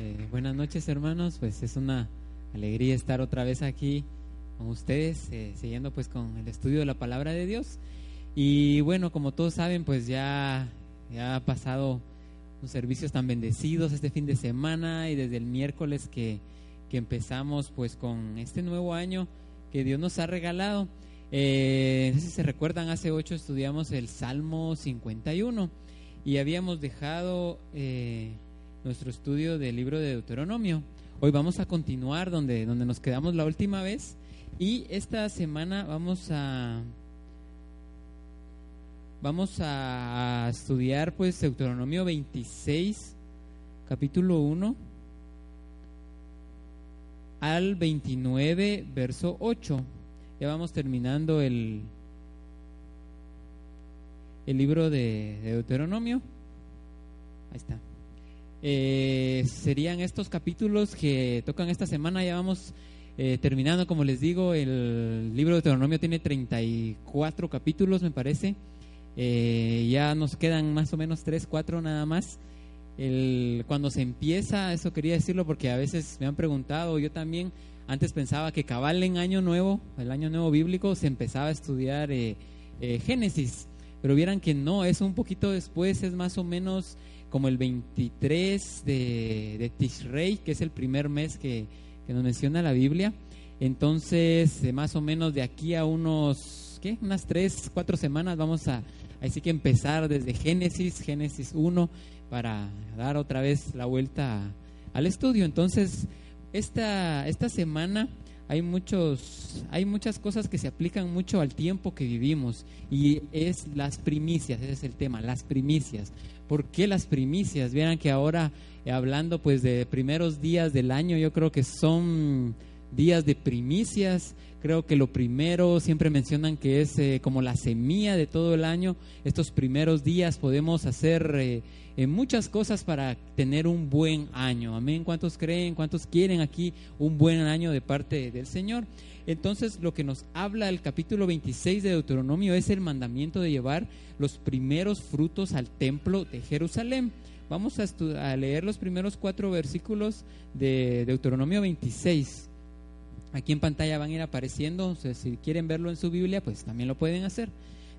Eh, buenas noches hermanos, pues es una alegría estar otra vez aquí con ustedes, eh, siguiendo pues con el estudio de la palabra de Dios. Y bueno, como todos saben, pues ya, ya ha pasado unos servicios tan bendecidos este fin de semana y desde el miércoles que, que empezamos pues con este nuevo año que Dios nos ha regalado. Eh, no sé si se recuerdan, hace ocho estudiamos el Salmo 51 y habíamos dejado nuestro estudio del libro de Deuteronomio. Hoy vamos a continuar donde, donde nos quedamos la última vez y esta semana vamos a vamos a estudiar pues Deuteronomio 26 capítulo 1 al 29 verso 8. Ya vamos terminando el el libro de, de Deuteronomio. Ahí está. Eh, serían estos capítulos que tocan esta semana. Ya vamos eh, terminando, como les digo, el libro de Deuteronomio tiene 34 capítulos, me parece. Eh, ya nos quedan más o menos 3, 4 nada más. El, cuando se empieza, eso quería decirlo porque a veces me han preguntado, yo también antes pensaba que cabal en año nuevo, el año nuevo bíblico, se empezaba a estudiar Génesis, pero vieran que no, es un poquito después, es más o menos como el 23 de, de Tishrei, que es el primer mes que, que nos menciona la Biblia. Entonces, más o menos de aquí a unos, ¿qué? Unas tres, cuatro semanas vamos a, así que empezar desde Génesis, Génesis 1, para dar otra vez la vuelta al estudio. Entonces, esta, esta semana hay muchos hay muchas cosas que se aplican mucho al tiempo que vivimos y es las primicias ese es el tema las primicias. ¿por qué las primicias? Vieran que ahora eh, hablando pues de primeros días del año yo creo que son días de primicias. Creo que lo primero siempre mencionan que es eh, como la semilla de todo el año. Estos primeros días podemos hacer eh, en muchas cosas para tener un buen año. Amén. ¿Cuántos creen? ¿Cuántos quieren aquí un buen año de parte del Señor? Entonces, lo que nos habla el capítulo 26 de Deuteronomio es el mandamiento de llevar los primeros frutos al templo de Jerusalén. Vamos a, leer los primeros cuatro versículos de Deuteronomio 26. Aquí en pantalla van a ir apareciendo, si quieren verlo en su Biblia, pues también lo pueden hacer.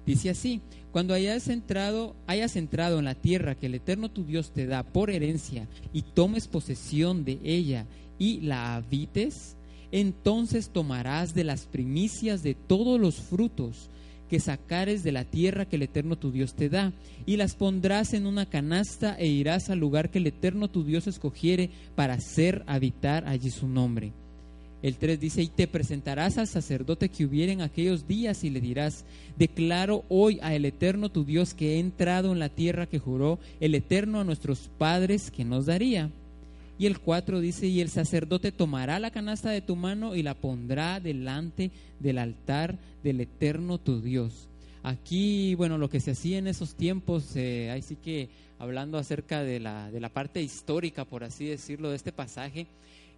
Dice así, cuando hayas entrado, hayas entrado en la tierra que el Eterno tu Dios te da por herencia y tomes posesión de ella y la habites, entonces tomarás de las primicias de todos los frutos que sacares de la tierra que el Eterno tu Dios te da, y las pondrás en una canasta e irás al lugar que el Eterno tu Dios escogiere para hacer habitar allí su nombre el 3 dice, y te presentarás al sacerdote que hubiera en aquellos días y le dirás, declaro hoy a el Eterno tu Dios que he entrado en la tierra que juró el Eterno a nuestros padres que nos daría. Y el 4 dice, y el sacerdote tomará la canasta de tu mano y la pondrá delante del altar del Eterno tu Dios. Aquí, bueno, lo que se hacía en esos tiempos, eh, ahí sí que hablando acerca de la, de la parte histórica, por así decirlo, de este pasaje,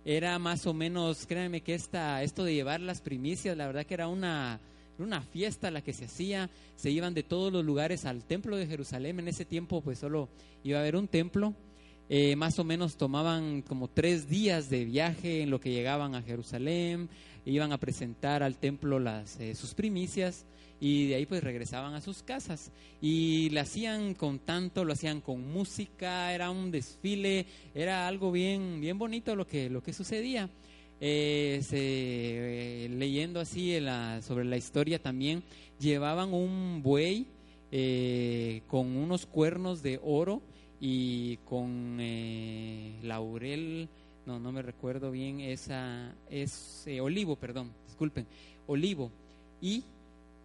era más o menos, créanme que esta, esto de llevar las primicias, la verdad que era una, una fiesta la que se hacía, se iban de todos los lugares al templo de Jerusalén, en ese tiempo pues solo iba a haber un templo, eh, más o menos tomaban como tres días de viaje en lo que llegaban a Jerusalén, iban a presentar al templo las, eh, sus primicias, y de ahí pues regresaban a sus casas y lo hacían con tanto, lo hacían con música, era un desfile, era algo bien, bien bonito lo que, lo que sucedía. Eh, eh, leyendo así sobre la historia también, llevaban un buey eh, con unos cuernos de oro y con laurel, no, no me recuerdo bien, esa es olivo, perdón, disculpen, olivo. Y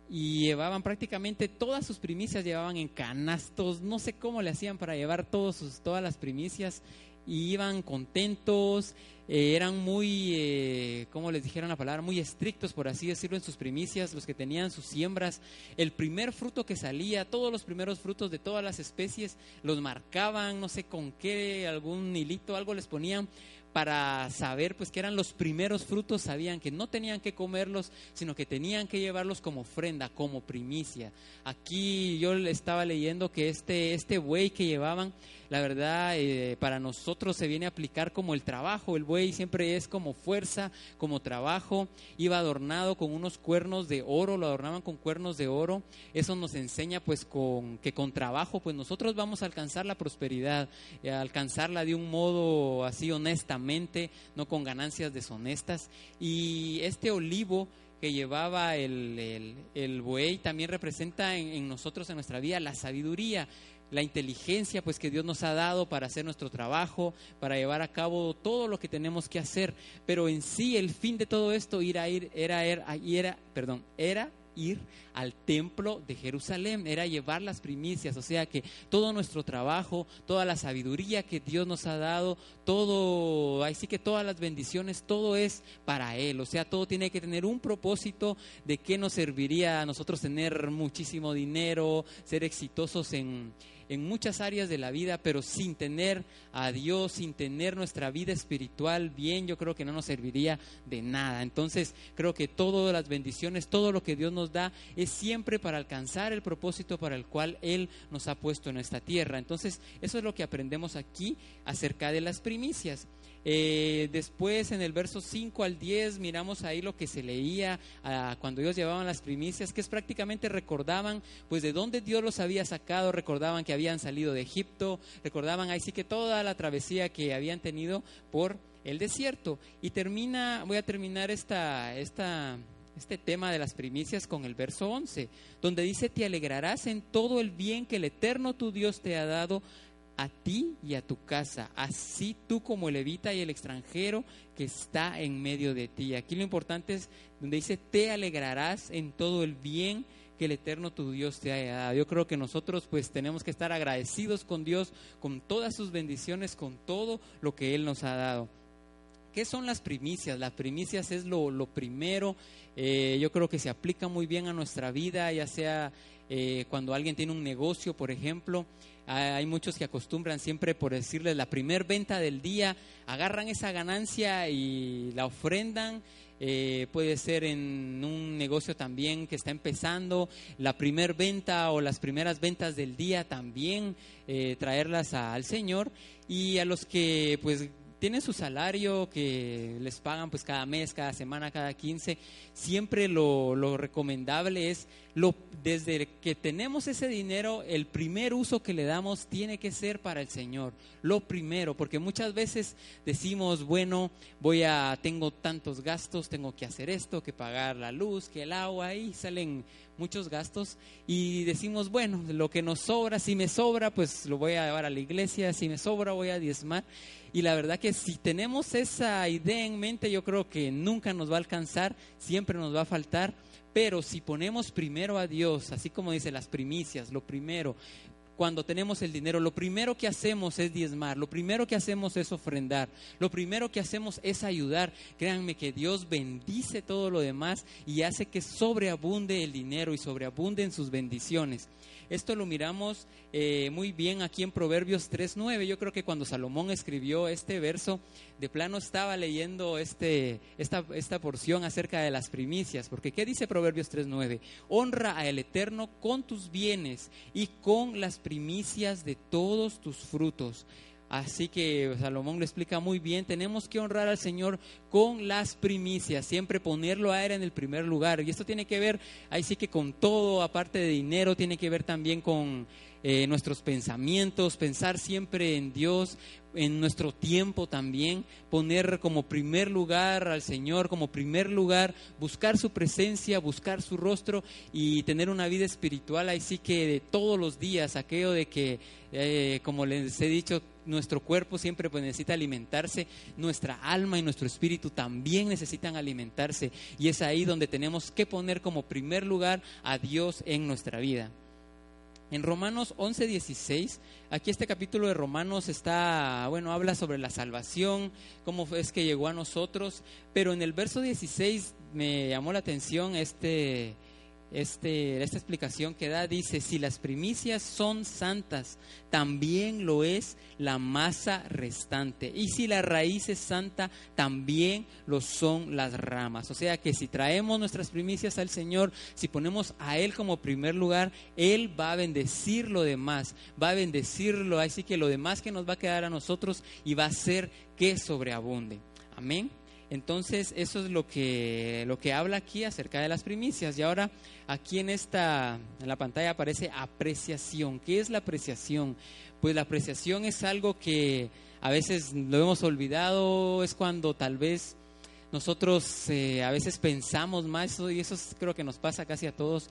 y llevaban prácticamente todas sus primicias, llevaban en canastos, no sé cómo le hacían para llevar todos sus, todas las primicias, y iban contentos, eh, eran muy, eh, como les dijeron la palabra, muy estrictos, por así decirlo, en sus primicias, los que tenían sus siembras, el primer fruto que salía, todos los primeros frutos de todas las especies, los marcaban, no sé con qué, algún hilito, algo les ponían para saber pues que eran los primeros frutos, sabían que no tenían que comerlos, sino que tenían que llevarlos como ofrenda, como primicia. Aquí yo estaba leyendo que este, este buey que llevaban la verdad, eh, para nosotros se viene a aplicar como el trabajo. El buey siempre es como fuerza, como trabajo. Iba adornado con unos cuernos de oro, lo adornaban con cuernos de oro. Eso nos enseña pues con, que con trabajo pues nosotros vamos a alcanzar la prosperidad, eh, alcanzarla de un modo así honestamente, no con ganancias deshonestas. Y este olivo que llevaba el, el, buey también representa en, en, nosotros, en nuestra vida, la sabiduría, la inteligencia pues que Dios nos ha dado para hacer nuestro trabajo, para llevar a cabo todo lo que tenemos que hacer. Pero en sí el fin de todo esto ir a ir, era, era, era, perdón, era ir al templo de Jerusalén, era llevar las primicias, o sea que todo nuestro trabajo, toda la sabiduría que Dios nos ha dado, todo, así que todas las bendiciones, todo es para Él, o sea, todo tiene que tener un propósito de qué nos serviría a nosotros tener muchísimo dinero, ser exitosos en en muchas áreas de la vida, pero sin tener a Dios, sin tener nuestra vida espiritual bien, yo creo que no nos serviría de nada. Entonces, creo que todas las bendiciones, todo lo que Dios nos da es siempre para alcanzar el propósito para el cual Él nos ha puesto en esta tierra. Entonces, eso es lo que aprendemos aquí acerca de las primicias. Eh, después en el verso 5 al 10 miramos ahí lo que se leía cuando ellos llevaban las primicias, que es prácticamente recordaban pues de dónde Dios los había sacado, recordaban que habían salido de Egipto, recordaban ahí sí que toda la travesía que habían tenido por el desierto. Y termina, voy a terminar esta, esta, este tema de las primicias con el verso 11, donde dice, te alegrarás en todo el bien que el eterno tu Dios te ha dado a ti y a tu casa, así tú como el levita y el extranjero que está en medio de ti. Aquí lo importante es donde dice, te alegrarás en todo el bien que el eterno tu Dios te haya dado. Yo creo que nosotros pues tenemos que estar agradecidos con Dios, con todas sus bendiciones, con todo lo que Él nos ha dado. ¿Qué son las primicias? Las primicias es lo, lo primero, eh, yo creo que se aplica muy bien a nuestra vida, ya sea eh, cuando alguien tiene un negocio, por ejemplo, hay muchos que acostumbran siempre por decirles la primer venta del día, agarran esa ganancia y la ofrendan. Eh, puede ser en un negocio también que está empezando, la primer venta o las primeras ventas del día también eh, traerlas al Señor y a los que pues tienen su salario que les pagan pues cada mes, cada semana, cada 15, siempre lo, lo recomendable es lo, desde que tenemos ese dinero, el primer uso que le damos tiene que ser para el Señor. Lo primero, porque muchas veces decimos, bueno, voy a, tengo tantos gastos, tengo que hacer esto, que pagar la luz, que el agua, y salen muchos gastos y decimos, bueno, lo que nos sobra, si me sobra, pues lo voy a llevar a la iglesia, si me sobra voy a diezmar. Y la verdad que si tenemos esa idea en mente, yo creo que nunca nos va a alcanzar, siempre nos va a faltar pero si ponemos primero a Dios, así como dice las primicias, lo primero, cuando tenemos el dinero, lo primero que hacemos es diezmar, lo primero que hacemos es ofrendar, lo primero que hacemos es ayudar. Créanme que Dios bendice todo lo demás y hace que sobreabunde el dinero y sobreabunden sus bendiciones. Esto lo miramos eh, muy bien aquí en Proverbios 3.9. Yo creo que cuando Salomón escribió este verso, de plano estaba leyendo este, esta, esta porción acerca de las primicias. Porque ¿qué dice Proverbios 3.9? Honra al Eterno con tus bienes y con las primicias de todos tus frutos. Así que Salomón lo explica muy bien, tenemos que honrar al Señor con las primicias, siempre ponerlo a Él en el primer lugar. Y esto tiene que ver, ahí sí que con todo, aparte de dinero, tiene que ver también con eh, nuestros pensamientos, pensar siempre en Dios, en nuestro tiempo también, poner como primer lugar al Señor, como primer lugar, buscar su presencia, buscar su rostro y tener una vida espiritual, ahí sí que de todos los días, aquello de que, eh, como les he dicho, nuestro cuerpo siempre pues, necesita alimentarse, nuestra alma y nuestro espíritu también necesitan alimentarse y es ahí donde tenemos que poner como primer lugar a Dios en nuestra vida. En Romanos 11, 16, aquí este capítulo de Romanos está, bueno, habla sobre la salvación, cómo es que llegó a nosotros, pero en el verso 16 me llamó la atención este, este, esta explicación que da, dice, si las primicias son santas, también lo es la masa restante. Y si la raíz es santa, también lo son las ramas. O sea que si traemos nuestras primicias al Señor, si ponemos a Él como primer lugar, Él va a bendecir lo demás, va a bendecirlo, así que lo demás que nos va a quedar a nosotros y va a hacer que sobreabunde. Amén. Entonces, eso es lo que, lo que habla aquí acerca de las primicias. Y ahora, aquí en esta, en la pantalla aparece apreciación. ¿Qué es la apreciación? Pues la apreciación es algo que a veces lo hemos olvidado, es cuando tal vez nosotros eh, a veces pensamos más, y eso creo que nos pasa casi a todos,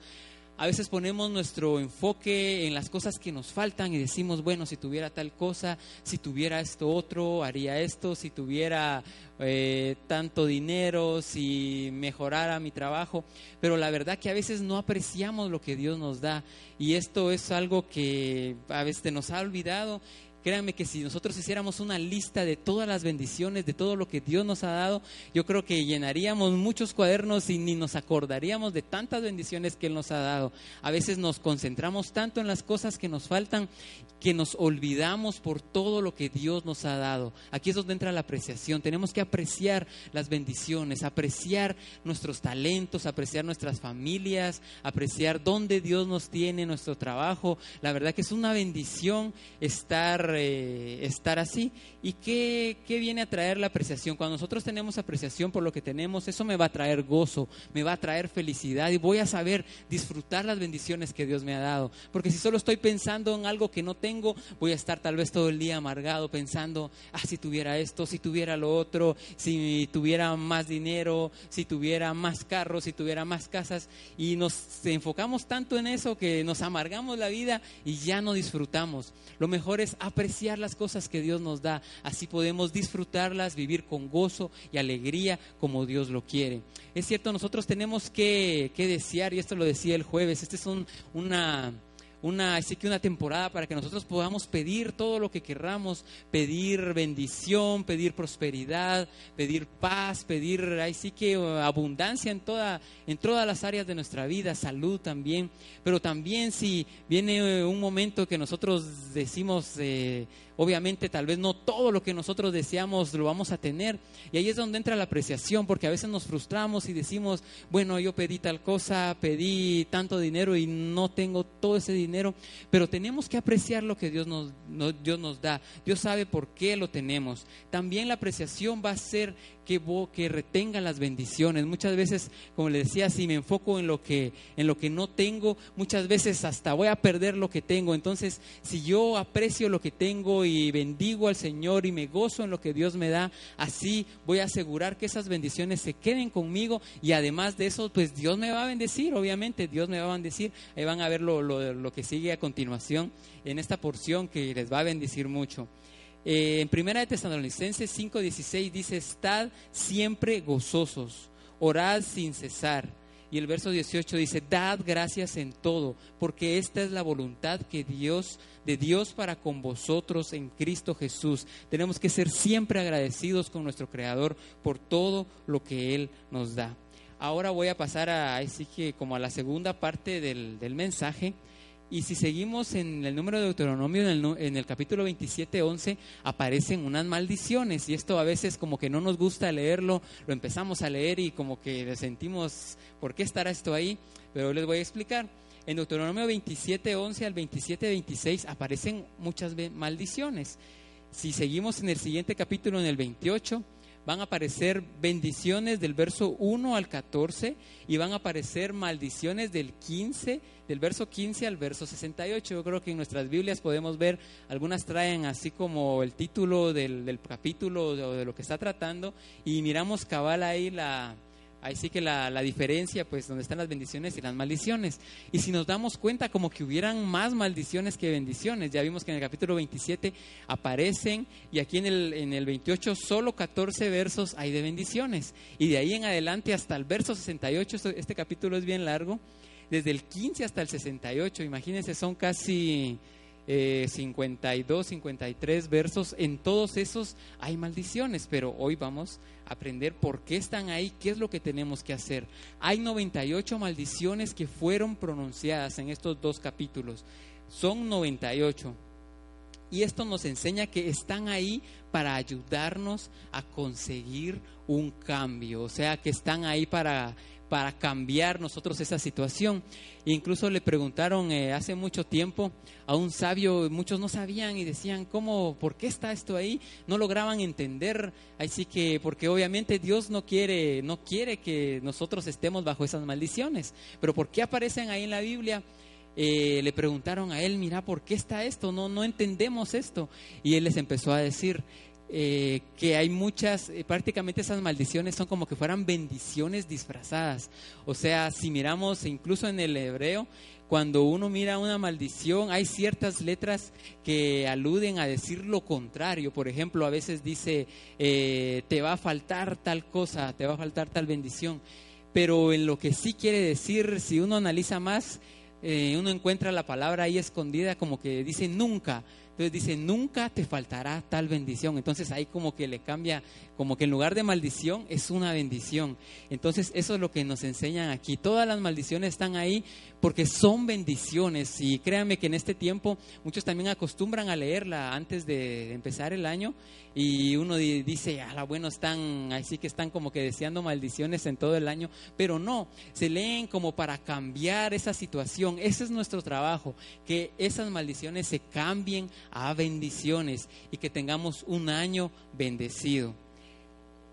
a veces ponemos nuestro enfoque en las cosas que nos faltan y decimos, bueno, si tuviera tal cosa, si tuviera esto otro, haría esto, si tuviera eh, tanto dinero, si mejorara mi trabajo. Pero la verdad que a veces no apreciamos lo que Dios nos da y esto es algo que a veces nos ha olvidado Créanme que si nosotros hiciéramos una lista de todas las bendiciones, de todo lo que Dios nos ha dado, yo creo que llenaríamos muchos cuadernos y ni nos acordaríamos de tantas bendiciones que Él nos ha dado. A veces nos concentramos tanto en las cosas que nos faltan que nos olvidamos por todo lo que Dios nos ha dado. Aquí es donde entra la apreciación. Tenemos que apreciar las bendiciones, apreciar nuestros talentos, apreciar nuestras familias, apreciar dónde Dios nos tiene, nuestro trabajo. La verdad que es una bendición estar eh, estar así. ¿Y qué, qué viene a traer la apreciación? Cuando nosotros tenemos apreciación por lo que tenemos, eso me va a traer gozo, me va a traer felicidad y voy a saber disfrutar las bendiciones que Dios me ha dado. Porque si solo estoy pensando en algo que no tengo, voy a estar tal vez todo el día amargado pensando, ah, si tuviera esto, si tuviera lo otro, si tuviera más dinero, si tuviera más carros, si tuviera más casas. Y nos enfocamos tanto en eso que nos amargamos la vida y ya no disfrutamos. Lo mejor es apreciar las cosas que Dios nos da. Así podemos disfrutarlas, vivir con gozo y alegría como Dios lo quiere. Es cierto, nosotros tenemos que, desear, y esto lo decía el jueves, este es una una, así que una temporada para que nosotros podamos pedir todo lo que querramos, pedir bendición, pedir prosperidad, pedir paz, pedir así que uh, abundancia en toda, en todas las áreas de nuestra vida, salud también, pero también si viene uh, un momento que nosotros decimos eh, Obviamente tal vez no todo lo que nosotros deseamos lo vamos a tener. Y ahí es donde entra la apreciación, porque a veces nos frustramos y decimos, bueno, yo pedí tal cosa, pedí tanto dinero y no tengo todo ese dinero. Pero tenemos que apreciar lo que Dios nos, Dios nos da. Dios sabe por qué lo tenemos. También la apreciación va a ser que, que retenga las bendiciones. Muchas veces, como le decía, si me enfoco en lo, que, en lo que no tengo, muchas veces hasta voy a perder lo que tengo. Entonces, si yo aprecio lo que tengo y bendigo al Señor y me gozo en lo que Dios me da, así voy a asegurar que esas bendiciones se queden conmigo y además de eso, pues Dios me va a bendecir, obviamente, Dios me va a bendecir. Ahí van a ver lo, lo que sigue a continuación en esta porción que les va a bendecir mucho. Eh, en Primera de Tesalonicenses 5:16 dice, estad siempre gozosos, orad sin cesar. Y el verso 18 dice, dad gracias en todo, porque esta es la voluntad que Dios, de Dios para con vosotros en Cristo Jesús. Tenemos que ser siempre agradecidos con nuestro Creador por todo lo que Él nos da. Ahora voy a pasar a, así que como a la segunda parte del, del mensaje y si seguimos en el número de Deuteronomio, en el, capítulo 27, 11, aparecen unas maldiciones. Y esto a veces como que no nos gusta leerlo, lo empezamos a leer y como que sentimos, ¿por qué estará esto ahí? Pero les voy a explicar. En Deuteronomio 27, 11 al 27, 26 aparecen muchas maldiciones. Si seguimos en el siguiente capítulo, en el 28, van a aparecer bendiciones del verso 1 al 14 y van a aparecer maldiciones del 15, del verso 15 al verso 68. Yo creo que en nuestras Biblias podemos ver, algunas traen así como el título del, del capítulo o de lo que está tratando y miramos cabal ahí la, Ahí sí que la, diferencia, pues, donde están las bendiciones y las maldiciones. Y si nos damos cuenta, como que hubieran más maldiciones que bendiciones. Ya vimos que en el capítulo 27 aparecen, y aquí en el, en el 28 solo 14 versos hay de bendiciones. Y de ahí en adelante hasta el verso 68, este capítulo es bien largo, desde el 15 hasta el 68, imagínense, son casi 52, 53 versos, en todos esos hay maldiciones, pero hoy vamos a aprender por qué están ahí, qué es lo que tenemos que hacer. Hay 98 maldiciones que fueron pronunciadas en estos dos capítulos, son 98. Y esto nos enseña que están ahí para ayudarnos a conseguir un cambio, o sea, que están ahí para para cambiar nosotros esa situación. incluso le preguntaron eh, hace mucho tiempo a un sabio, muchos no sabían y decían, ¿cómo, por qué está esto ahí? No lograban entender, así que, porque obviamente Dios no quiere, no quiere que nosotros estemos bajo esas maldiciones, pero ¿por qué aparecen ahí en la Biblia? Eh, le preguntaron a él, mira, ¿por qué está esto? No, no entendemos esto. Y él les empezó a decir, eh, que hay muchas, eh, prácticamente esas maldiciones son como que fueran bendiciones disfrazadas. O sea, si miramos incluso en el hebreo, cuando uno mira una maldición, hay ciertas letras que aluden a decir lo contrario. Por ejemplo, a veces dice, eh, te va a faltar tal cosa, te va a faltar tal bendición. Pero en lo que sí quiere decir, si uno analiza más, uno encuentra la palabra ahí escondida como que dice nunca entonces dice, nunca te faltará tal bendición. Entonces ahí como que le cambia, como que en lugar de maldición es una bendición. Entonces eso es lo que nos enseñan aquí. Todas las maldiciones están ahí porque son bendiciones. Y créanme que en este tiempo muchos también acostumbran a leerla antes de empezar el año y uno dice, a la bueno, están, así que están como que deseando maldiciones en todo el año, pero no, se leen como para cambiar esa situación. Ese es nuestro trabajo, que esas maldiciones se cambien a bendiciones y que tengamos un año bendecido.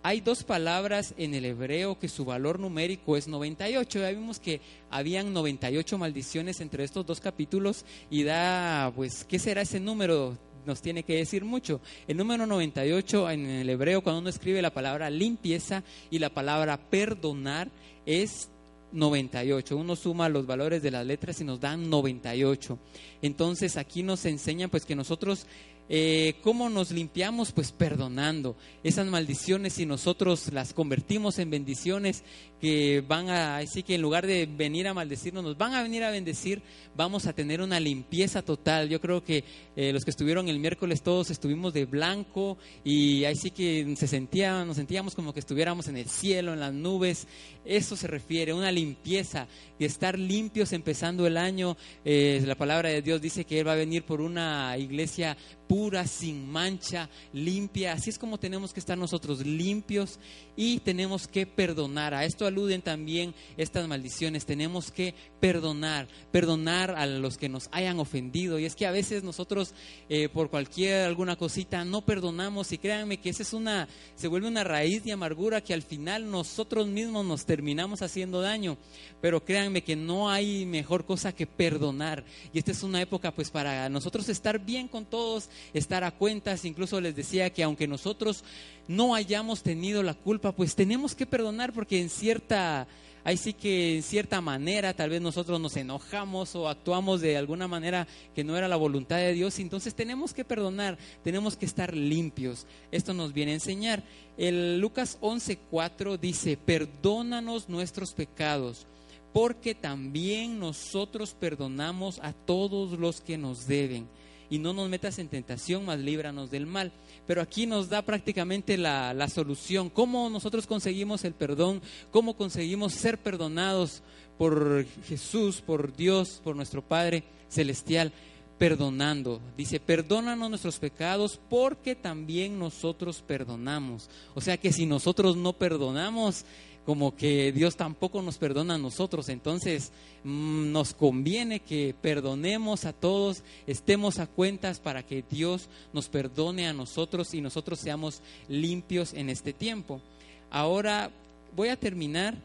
Hay dos palabras en el hebreo que su valor numérico es 98. Ya vimos que habían 98 maldiciones entre estos dos capítulos y da, pues, ¿qué será ese número? Nos tiene que decir mucho. El número 98 en el hebreo, cuando uno escribe la palabra limpieza y la palabra perdonar, es 98. Uno suma los valores de las letras y nos dan 98. Entonces aquí nos enseñan pues que nosotros eh, ¿Cómo nos limpiamos? Pues perdonando esas maldiciones y nosotros las convertimos en bendiciones que van a, así que en lugar de venir a maldecirnos, nos van a venir a bendecir, vamos a tener una limpieza total. Yo creo que eh, los que estuvieron el miércoles todos estuvimos de blanco y ahí sí que se sentía, nos sentíamos como que estuviéramos en el cielo, en las nubes. Eso se refiere, una limpieza y estar limpios empezando el año. Eh, la palabra de Dios dice que Él va a venir por una iglesia pura, sin mancha, limpia. Así es como tenemos que estar nosotros limpios y tenemos que perdonar. A esto aluden también estas maldiciones. Tenemos que perdonar, perdonar a los que nos hayan ofendido. Y es que a veces nosotros eh, por cualquier alguna cosita no perdonamos y créanme que esa es una, se vuelve una raíz de amargura que al final nosotros mismos nos terminamos haciendo daño. Pero créanme que no hay mejor cosa que perdonar. Y esta es una época pues para nosotros estar bien con todos, estar a cuentas. Incluso les decía que aunque nosotros no hayamos tenido la culpa, pues tenemos que perdonar porque en cierta ahí sí que en cierta manera tal vez nosotros nos enojamos o actuamos de alguna manera que no era la voluntad de Dios, entonces tenemos que perdonar, tenemos que estar limpios. Esto nos viene a enseñar. El Lucas 11:4 dice, "Perdónanos nuestros pecados, porque también nosotros perdonamos a todos los que nos deben." y no nos metas en tentación, mas líbranos del mal. Pero aquí nos da prácticamente la, la solución, cómo nosotros conseguimos el perdón, cómo conseguimos ser perdonados por Jesús, por Dios, por nuestro Padre Celestial perdonando. Dice, perdónanos nuestros pecados porque también nosotros perdonamos. O sea que si nosotros no perdonamos, como que Dios tampoco nos perdona a nosotros. Entonces mm, nos conviene que perdonemos a todos, estemos a cuentas para que Dios nos perdone a nosotros y nosotros seamos limpios en este tiempo. Ahora voy a terminar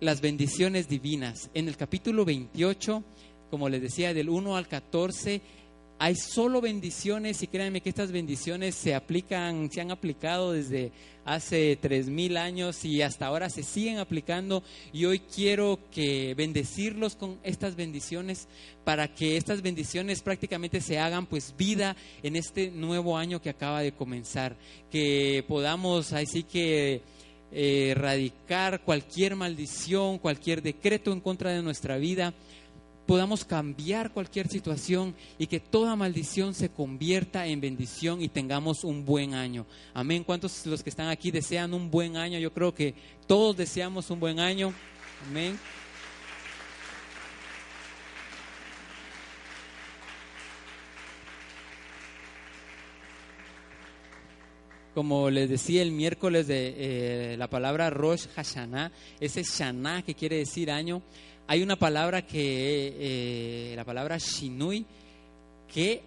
las bendiciones divinas. En el capítulo 28, como les decía, del 1 al 14, hay solo bendiciones y créanme que estas bendiciones se aplican, se han aplicado desde hace tres mil años y hasta ahora se siguen aplicando. Y hoy quiero que bendecirlos con estas bendiciones para que estas bendiciones prácticamente se hagan pues vida en este nuevo año que acaba de comenzar, que podamos así que eh, erradicar cualquier maldición, cualquier decreto en contra de nuestra vida podamos cambiar cualquier situación y que toda maldición se convierta en bendición y tengamos un buen año. Amén. ¿Cuántos los que están aquí desean un buen año? Yo creo que todos deseamos un buen año. Amén. como les decía el miércoles de eh, la palabra Rosh Hashanah, ese Shana que quiere decir año, hay una palabra que, eh, la palabra Shinui, que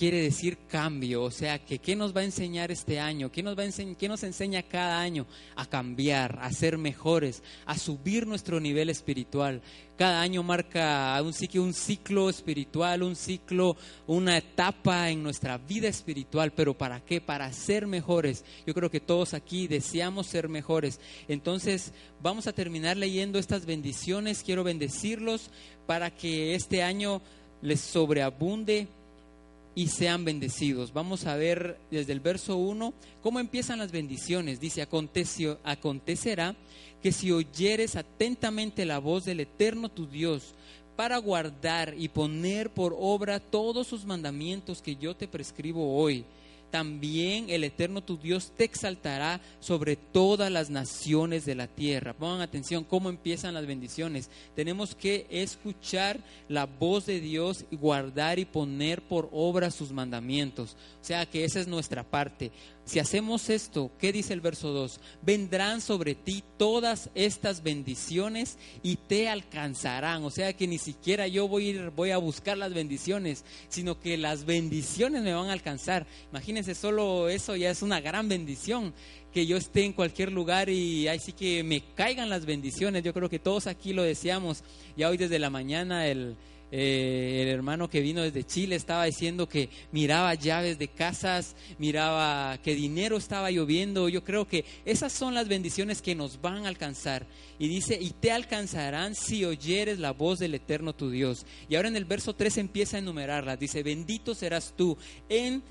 quiere decir cambio, o sea, que qué nos va a enseñar este año, qué nos va qué nos enseña cada año a cambiar, a ser mejores, a subir nuestro nivel espiritual. Cada año marca un un ciclo espiritual, un ciclo, una etapa en nuestra vida espiritual, pero ¿para qué? Para ser mejores. Yo creo que todos aquí deseamos ser mejores. Entonces, vamos a terminar leyendo estas bendiciones. Quiero bendecirlos para que este año les sobreabunde y sean bendecidos. Vamos a ver desde el verso 1 cómo empiezan las bendiciones. Dice, acontecerá que si oyeres atentamente la voz del Eterno tu Dios, para guardar y poner por obra todos sus mandamientos que yo te prescribo hoy, también el Eterno tu Dios te exaltará sobre todas las naciones de la tierra. Pongan atención cómo empiezan las bendiciones. Tenemos que escuchar la voz de Dios y guardar y poner por obra sus mandamientos. O sea que esa es nuestra parte. Si hacemos esto, ¿qué dice el verso 2? Vendrán sobre ti todas estas bendiciones y te alcanzarán. O sea que ni siquiera yo voy a, ir, voy a buscar las bendiciones, sino que las bendiciones me van a alcanzar. Imagínense, solo eso ya es una gran bendición que yo esté en cualquier lugar y ahí sí que me caigan las bendiciones. Yo creo que todos aquí lo deseamos. Ya hoy desde la mañana el, eh, el hermano que vino desde Chile estaba diciendo que miraba llaves de casas, miraba que dinero estaba lloviendo. Yo creo que esas son las bendiciones que nos van a alcanzar. Y dice, y te alcanzarán si oyeres la voz del Eterno tu Dios. Y ahora en el verso 3 empieza a enumerarlas. Dice, bendito serás tú en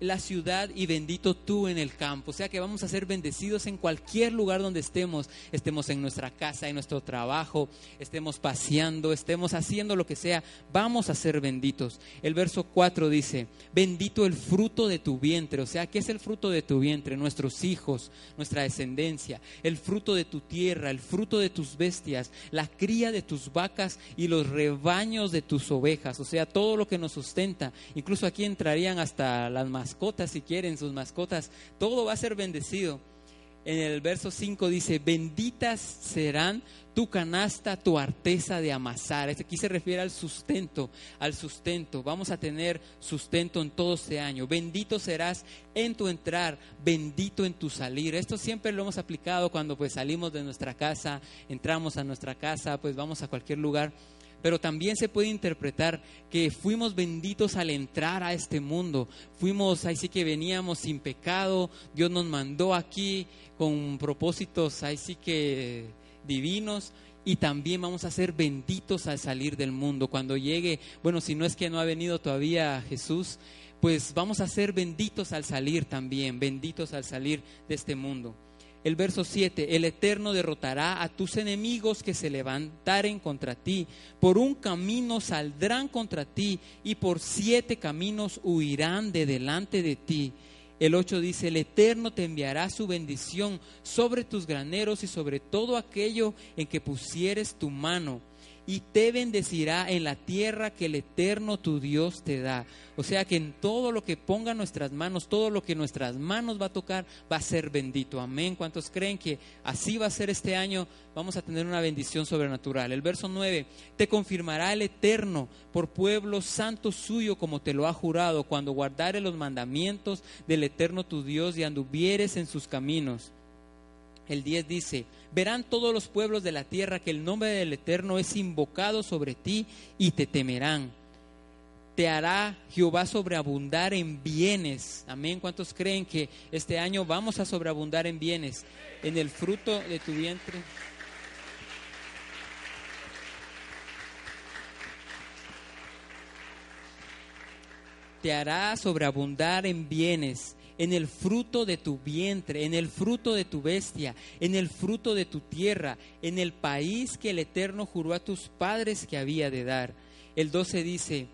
la ciudad y bendito tú en el campo. O sea que vamos a ser bendecidos en cualquier lugar donde estemos, estemos en nuestra casa, en nuestro trabajo, estemos paseando, estemos haciendo lo que sea, vamos a ser benditos. El verso 4 dice, bendito el fruto de tu vientre. O sea, ¿qué es el fruto de tu vientre? Nuestros hijos, nuestra descendencia, el fruto de tu tierra, el fruto de tus bestias, la cría de tus vacas y los rebaños de tus ovejas. O sea, todo lo que nos sustenta. Incluso aquí entrarían hasta las mascotas, si quieren, sus mascotas, todo va a ser bendecido. En el verso 5 dice, benditas serán tu canasta, tu arteza de amasar. Este aquí se refiere al sustento, al sustento. Vamos a tener sustento en todo este año. Bendito serás en tu entrar, bendito en tu salir. Esto siempre lo hemos aplicado cuando pues salimos de nuestra casa, entramos a nuestra casa, pues vamos a cualquier lugar pero también se puede interpretar que fuimos benditos al entrar a este mundo. Fuimos, ahí sí que veníamos sin pecado, Dios nos mandó aquí con propósitos, ahí sí que divinos. Y también vamos a ser benditos al salir del mundo. Cuando llegue, bueno, si no es que no ha venido todavía Jesús, pues vamos a ser benditos al salir también, benditos al salir de este mundo el verso 7, el Eterno derrotará a tus enemigos que se levantaren contra ti. Por un camino saldrán contra ti y por siete caminos huirán de delante de ti. El 8 dice, el Eterno te enviará su bendición sobre tus graneros y sobre todo aquello en que pusieres tu mano y te bendecirá en la tierra que el Eterno tu Dios te da. O sea que en todo lo que ponga nuestras manos, todo lo que nuestras manos va a tocar, va a ser bendito. Amén. ¿Cuántos creen que así va a ser este año? Vamos a tener una bendición sobrenatural. El verso 9, te confirmará el Eterno por pueblo santo suyo como te lo ha jurado, cuando guardare los mandamientos del Eterno tu Dios y anduvieres en sus caminos. El 10 dice, verán todos los pueblos de la tierra que el nombre del Eterno es invocado sobre ti y te temerán. Te hará Jehová sobreabundar en bienes. Amén. ¿Cuántos creen que este año vamos a sobreabundar en bienes? En el fruto de tu vientre. Te hará sobreabundar en bienes en el fruto de tu vientre, en el fruto de tu bestia, en el fruto de tu tierra, en el país que el Eterno juró a tus padres que había de dar. El 12 dice,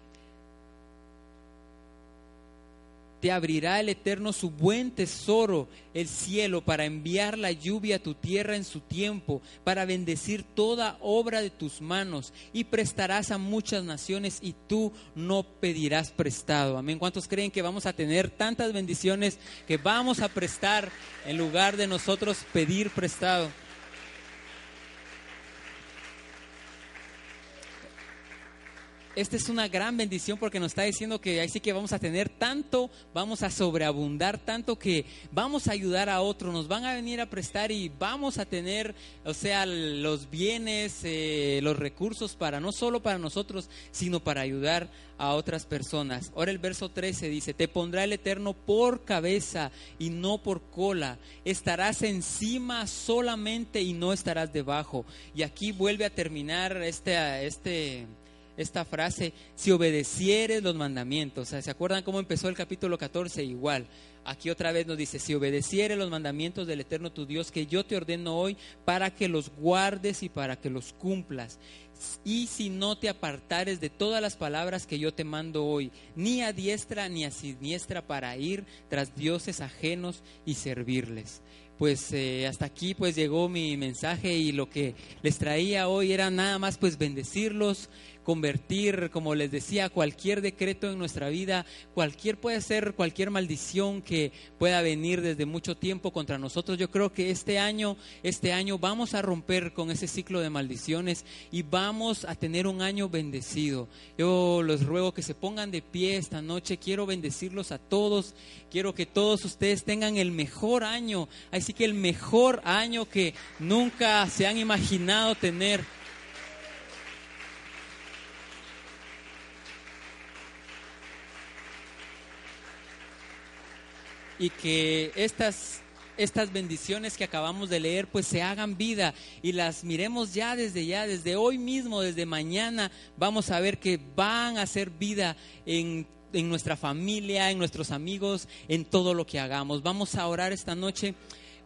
te abrirá el Eterno su buen tesoro, el cielo, para enviar la lluvia a tu tierra en su tiempo, para bendecir toda obra de tus manos, y prestarás a muchas naciones y tú no pedirás prestado. Amén. ¿Cuántos creen que vamos a tener tantas bendiciones que vamos a prestar en lugar de nosotros pedir prestado? Esta es una gran bendición porque nos está diciendo que ahí sí que vamos a tener tanto, vamos a sobreabundar tanto que vamos a ayudar a otros, nos van a venir a prestar y vamos a tener, o sea, los bienes, eh, los recursos para no solo para nosotros, sino para ayudar a otras personas. Ahora el verso 13 dice, te pondrá el Eterno por cabeza y no por cola, estarás encima solamente y no estarás debajo. Y aquí vuelve a terminar este... este esta frase, si obedecieres los mandamientos. ¿Se acuerdan cómo empezó el capítulo 14? Igual. Aquí otra vez nos dice, si obedecieres los mandamientos del Eterno tu Dios, que yo te ordeno hoy, para que los guardes y para que los cumplas. Y si no te apartares de todas las palabras que yo te mando hoy, ni a diestra ni a siniestra para ir tras dioses ajenos y servirles pues eh, hasta aquí pues llegó mi mensaje y lo que les traía hoy era nada más pues bendecirlos, convertir, como les decía, cualquier decreto en nuestra vida, cualquier puede ser cualquier maldición que pueda venir desde mucho tiempo contra nosotros. Yo creo que este año, este año vamos a romper con ese ciclo de maldiciones y vamos a tener un año bendecido. Yo los ruego que se pongan de pie esta noche. Quiero bendecirlos a todos. Quiero que todos ustedes tengan el mejor año. Así que el mejor año que nunca se han imaginado tener. Y que estas estas bendiciones que acabamos de leer pues se hagan vida y las miremos ya desde ya, desde hoy mismo, desde mañana, vamos a ver que van a ser vida en, en nuestra familia, en nuestros amigos, en todo lo que hagamos. Vamos a orar esta noche.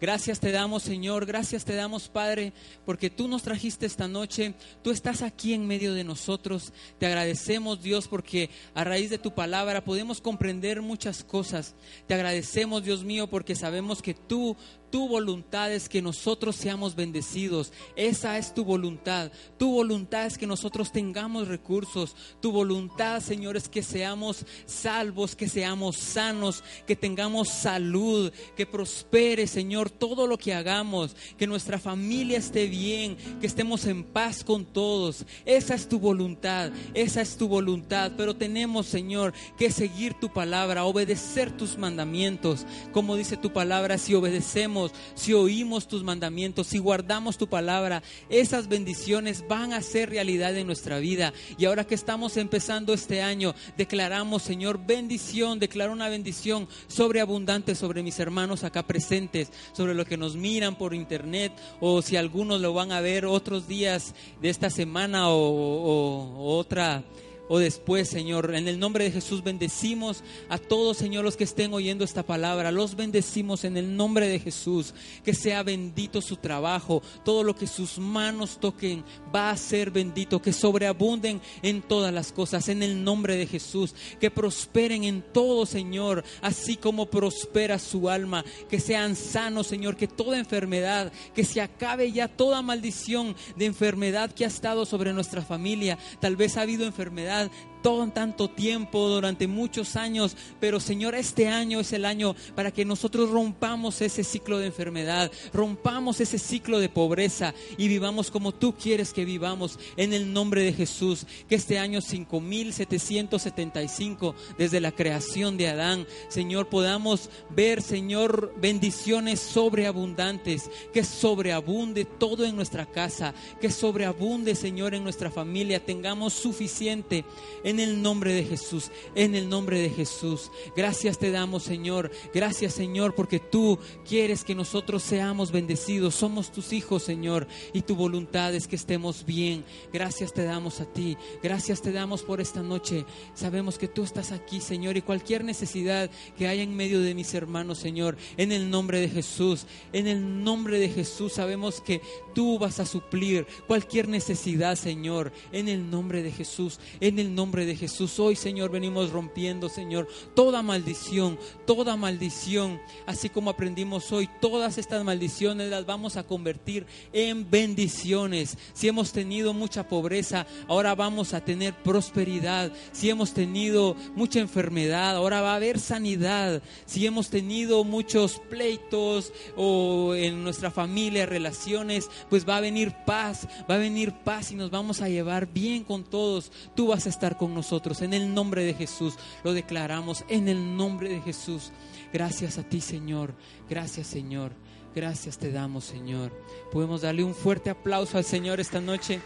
Gracias te damos, Señor, gracias te damos, Padre, porque tú nos trajiste esta noche, tú estás aquí en medio de nosotros. Te agradecemos, Dios, porque a raíz de tu palabra podemos comprender muchas cosas. Te agradecemos, Dios mío, porque sabemos que tú tu voluntad es que nosotros seamos bendecidos. Esa es tu voluntad. Tu voluntad es que nosotros tengamos recursos. Tu voluntad, Señor, es que seamos salvos, que seamos sanos, que tengamos salud, que prospere, Señor, todo lo que hagamos, que nuestra familia esté bien, que estemos en paz con todos. Esa es tu voluntad, esa es tu voluntad. Pero tenemos, Señor, que seguir tu palabra, obedecer tus mandamientos. Como dice tu palabra, si obedecemos, si oímos tus mandamientos, si guardamos tu palabra, esas bendiciones van a ser realidad en nuestra vida. Y ahora que estamos empezando este año, declaramos, Señor, bendición, declaro una bendición sobreabundante sobre mis hermanos acá presentes, sobre los que nos miran por internet o si algunos lo van a ver otros días de esta semana o, o otra o después, Señor. En el nombre de Jesús bendecimos a todos, Señor, los que estén oyendo esta palabra. Los bendecimos en el nombre de Jesús. Que sea bendito su trabajo. Todo lo que sus manos toquen va a ser bendito. Que sobreabunden en todas las cosas. En el nombre de Jesús. Que prosperen en todo, Señor. Así como prospera su alma. Que sean sanos, Señor. Que toda enfermedad, que se acabe ya toda maldición de enfermedad que ha estado sobre nuestra familia. Tal vez ha habido enfermedad sanidad todo tanto tiempo, durante muchos años, pero Señor, este año es el año para que nosotros rompamos ese ciclo de enfermedad, rompamos ese ciclo de pobreza y vivamos como tú quieres que vivamos en el nombre de Jesús. Que este año 5775, desde la creación de Adán, Señor, podamos ver, Señor, bendiciones sobreabundantes, que sobreabunde todo en nuestra casa, que sobreabunde, Señor, en nuestra familia, tengamos suficiente en el nombre de Jesús, en el nombre de Jesús. Gracias te damos, Señor. Gracias, Señor, porque tú quieres que nosotros seamos bendecidos. Somos tus hijos, Señor, y tu voluntad es que estemos bien. Gracias te damos a ti. Gracias te damos por esta noche. Sabemos que tú estás aquí, Señor, y cualquier necesidad que haya en medio de mis hermanos, Señor, en el nombre de Jesús, en el nombre de Jesús, sabemos que tú vas a suplir cualquier necesidad, Señor, en el nombre de Jesús, en el nombre de Jesús. Hoy, Señor, venimos rompiendo, Señor, toda maldición, toda maldición, así como aprendimos hoy, todas estas maldiciones las vamos a convertir en bendiciones. Si hemos tenido mucha pobreza, ahora vamos a tener prosperidad. Si hemos tenido mucha enfermedad, ahora va a haber sanidad. Si hemos tenido muchos pleitos o en nuestra familia relaciones, pues va a venir paz, va a venir paz y nos vamos a llevar bien con todos. Tú vas a estar con nosotros en el nombre de Jesús. Lo declaramos en el nombre de Jesús. Gracias a ti, Señor. Gracias, Señor. Gracias te damos, Señor. Podemos darle un fuerte aplauso al Señor esta noche.